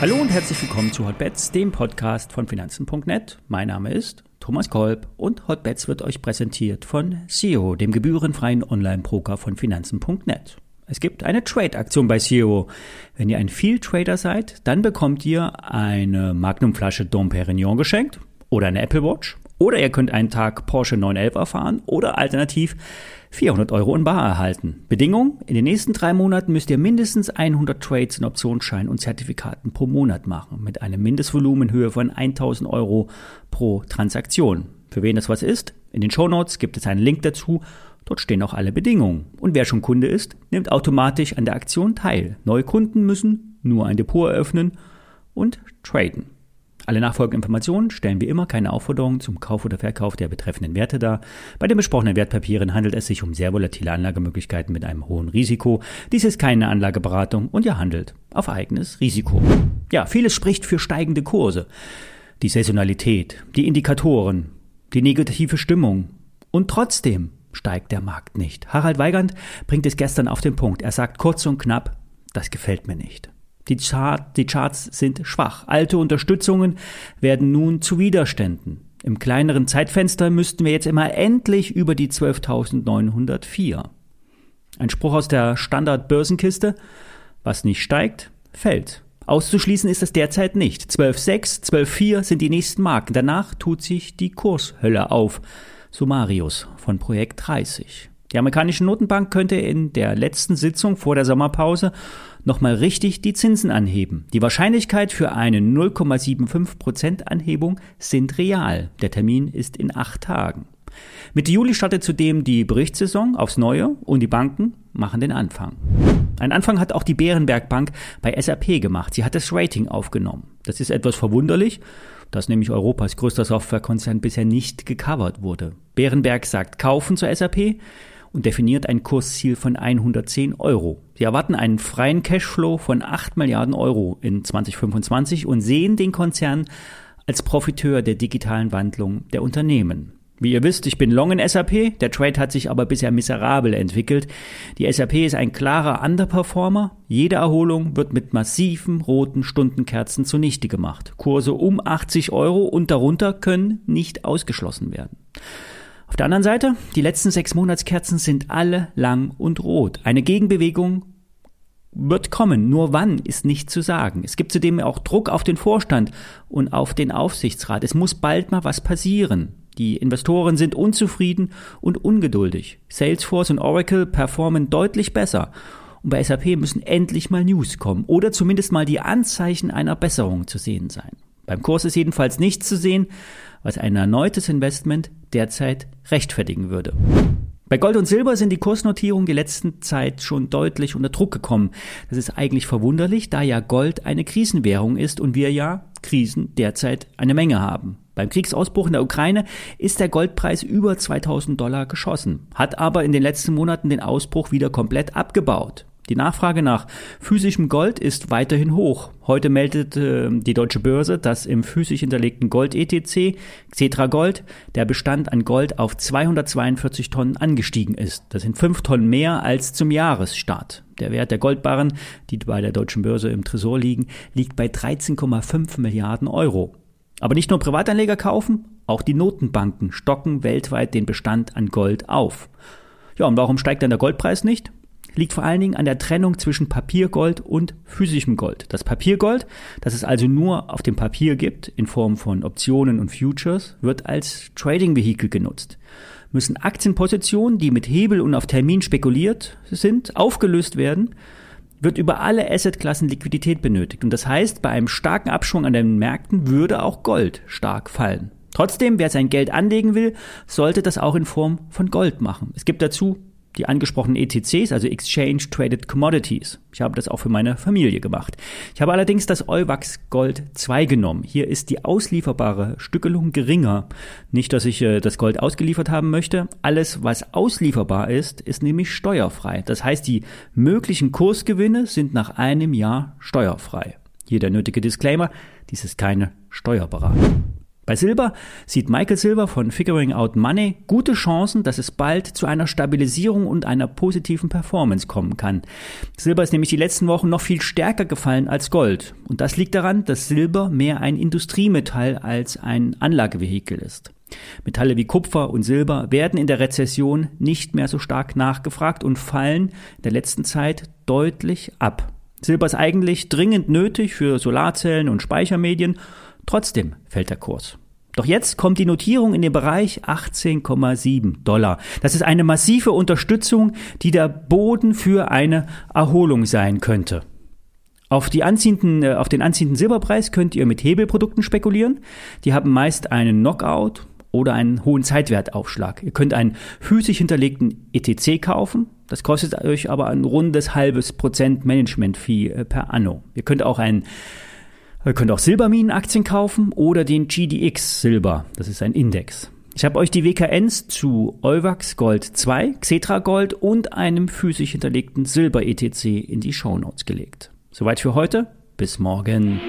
Hallo und herzlich willkommen zu Hotbets, dem Podcast von Finanzen.net. Mein Name ist Thomas Kolb und Hotbets wird euch präsentiert von SEO, dem gebührenfreien Online-Broker von Finanzen.net. Es gibt eine Trade-Aktion bei SEO. Wenn ihr ein Field-Trader seid, dann bekommt ihr eine Magnum-Flasche Dom Perignon geschenkt oder eine Apple Watch oder ihr könnt einen Tag Porsche 911 erfahren oder alternativ 400 Euro in Bar erhalten. Bedingung, in den nächsten drei Monaten müsst ihr mindestens 100 Trades in Optionsscheinen und Zertifikaten pro Monat machen, mit einem Mindestvolumen in Höhe von 1000 Euro pro Transaktion. Für wen das was ist? In den Shownotes gibt es einen Link dazu. Dort stehen auch alle Bedingungen. Und wer schon Kunde ist, nimmt automatisch an der Aktion teil. Neue Kunden müssen nur ein Depot eröffnen und traden. Alle nachfolgenden Informationen stellen wie immer keine Aufforderung zum Kauf oder Verkauf der betreffenden Werte dar. Bei den besprochenen Wertpapieren handelt es sich um sehr volatile Anlagemöglichkeiten mit einem hohen Risiko. Dies ist keine Anlageberatung und ihr handelt auf eigenes Risiko. Ja, vieles spricht für steigende Kurse. Die Saisonalität, die Indikatoren, die negative Stimmung. Und trotzdem steigt der Markt nicht. Harald Weigand bringt es gestern auf den Punkt. Er sagt kurz und knapp, das gefällt mir nicht. Die, Chart, die Charts sind schwach. Alte Unterstützungen werden nun zu Widerständen. Im kleineren Zeitfenster müssten wir jetzt immer endlich über die 12.904. Ein Spruch aus der Standard-Börsenkiste. Was nicht steigt, fällt. Auszuschließen ist es derzeit nicht. 12.6, 12.4 sind die nächsten Marken. Danach tut sich die Kurshölle auf. Sumarius von Projekt 30. Die amerikanische Notenbank könnte in der letzten Sitzung vor der Sommerpause nochmal richtig die Zinsen anheben. Die Wahrscheinlichkeit für eine 0,75% Anhebung sind real. Der Termin ist in acht Tagen. Mitte Juli startet zudem die Berichtssaison aufs Neue und die Banken machen den Anfang. Ein Anfang hat auch die Bärenberg Bank bei SAP gemacht. Sie hat das Rating aufgenommen. Das ist etwas verwunderlich, dass nämlich Europas größter Softwarekonzern bisher nicht gecovert wurde. Bärenberg sagt kaufen zur SAP und definiert ein Kursziel von 110 Euro. Sie erwarten einen freien Cashflow von 8 Milliarden Euro in 2025 und sehen den Konzern als Profiteur der digitalen Wandlung der Unternehmen. Wie ihr wisst, ich bin long in SAP, der Trade hat sich aber bisher miserabel entwickelt. Die SAP ist ein klarer Underperformer. Jede Erholung wird mit massiven roten Stundenkerzen zunichte gemacht. Kurse um 80 Euro und darunter können nicht ausgeschlossen werden. Auf der anderen Seite, die letzten sechs Monatskerzen sind alle lang und rot. Eine Gegenbewegung wird kommen, nur wann ist nicht zu sagen. Es gibt zudem auch Druck auf den Vorstand und auf den Aufsichtsrat. Es muss bald mal was passieren. Die Investoren sind unzufrieden und ungeduldig. Salesforce und Oracle performen deutlich besser. Und bei SAP müssen endlich mal News kommen oder zumindest mal die Anzeichen einer Besserung zu sehen sein. Beim Kurs ist jedenfalls nichts zu sehen, was ein erneutes Investment derzeit rechtfertigen würde. Bei Gold und Silber sind die Kursnotierungen die letzten Zeit schon deutlich unter Druck gekommen. Das ist eigentlich verwunderlich, da ja Gold eine Krisenwährung ist und wir ja Krisen derzeit eine Menge haben. Beim Kriegsausbruch in der Ukraine ist der Goldpreis über 2000 Dollar geschossen, hat aber in den letzten Monaten den Ausbruch wieder komplett abgebaut. Die Nachfrage nach physischem Gold ist weiterhin hoch. Heute meldet äh, die deutsche Börse, dass im physisch hinterlegten Gold-ETC, Xetra Gold, der Bestand an Gold auf 242 Tonnen angestiegen ist. Das sind fünf Tonnen mehr als zum Jahresstart. Der Wert der Goldbarren, die bei der deutschen Börse im Tresor liegen, liegt bei 13,5 Milliarden Euro. Aber nicht nur Privatanleger kaufen, auch die Notenbanken stocken weltweit den Bestand an Gold auf. Ja, und warum steigt dann der Goldpreis nicht? Liegt vor allen Dingen an der Trennung zwischen Papiergold und physischem Gold. Das Papiergold, das es also nur auf dem Papier gibt, in Form von Optionen und Futures, wird als Trading-Vehikel genutzt. Müssen Aktienpositionen, die mit Hebel und auf Termin spekuliert sind, aufgelöst werden, wird über alle Assetklassen Liquidität benötigt. Und das heißt, bei einem starken Abschwung an den Märkten würde auch Gold stark fallen. Trotzdem, wer sein Geld anlegen will, sollte das auch in Form von Gold machen. Es gibt dazu die angesprochenen ETCs, also Exchange Traded Commodities. Ich habe das auch für meine Familie gemacht. Ich habe allerdings das Euwax Gold 2 genommen. Hier ist die auslieferbare Stückelung geringer. Nicht, dass ich äh, das Gold ausgeliefert haben möchte. Alles, was auslieferbar ist, ist nämlich steuerfrei. Das heißt, die möglichen Kursgewinne sind nach einem Jahr steuerfrei. Hier der nötige Disclaimer, dies ist keine Steuerberatung. Bei Silber sieht Michael Silver von Figuring Out Money gute Chancen, dass es bald zu einer Stabilisierung und einer positiven Performance kommen kann. Silber ist nämlich die letzten Wochen noch viel stärker gefallen als Gold. Und das liegt daran, dass Silber mehr ein Industriemetall als ein Anlagevehikel ist. Metalle wie Kupfer und Silber werden in der Rezession nicht mehr so stark nachgefragt und fallen in der letzten Zeit deutlich ab. Silber ist eigentlich dringend nötig für Solarzellen und Speichermedien Trotzdem fällt der Kurs. Doch jetzt kommt die Notierung in den Bereich 18,7 Dollar. Das ist eine massive Unterstützung, die der Boden für eine Erholung sein könnte. Auf, die anziehenden, äh, auf den anziehenden Silberpreis könnt ihr mit Hebelprodukten spekulieren. Die haben meist einen Knockout oder einen hohen Zeitwertaufschlag. Ihr könnt einen physisch hinterlegten ETC kaufen. Das kostet euch aber ein rundes halbes Prozent Management-Fee äh, per Anno. Ihr könnt auch einen Ihr könnt auch Silberminenaktien kaufen oder den GDX Silber. Das ist ein Index. Ich habe euch die WKNs zu Euwax Gold 2, Xetra Gold und einem physisch hinterlegten Silber ETC in die Shownotes gelegt. Soweit für heute. Bis morgen.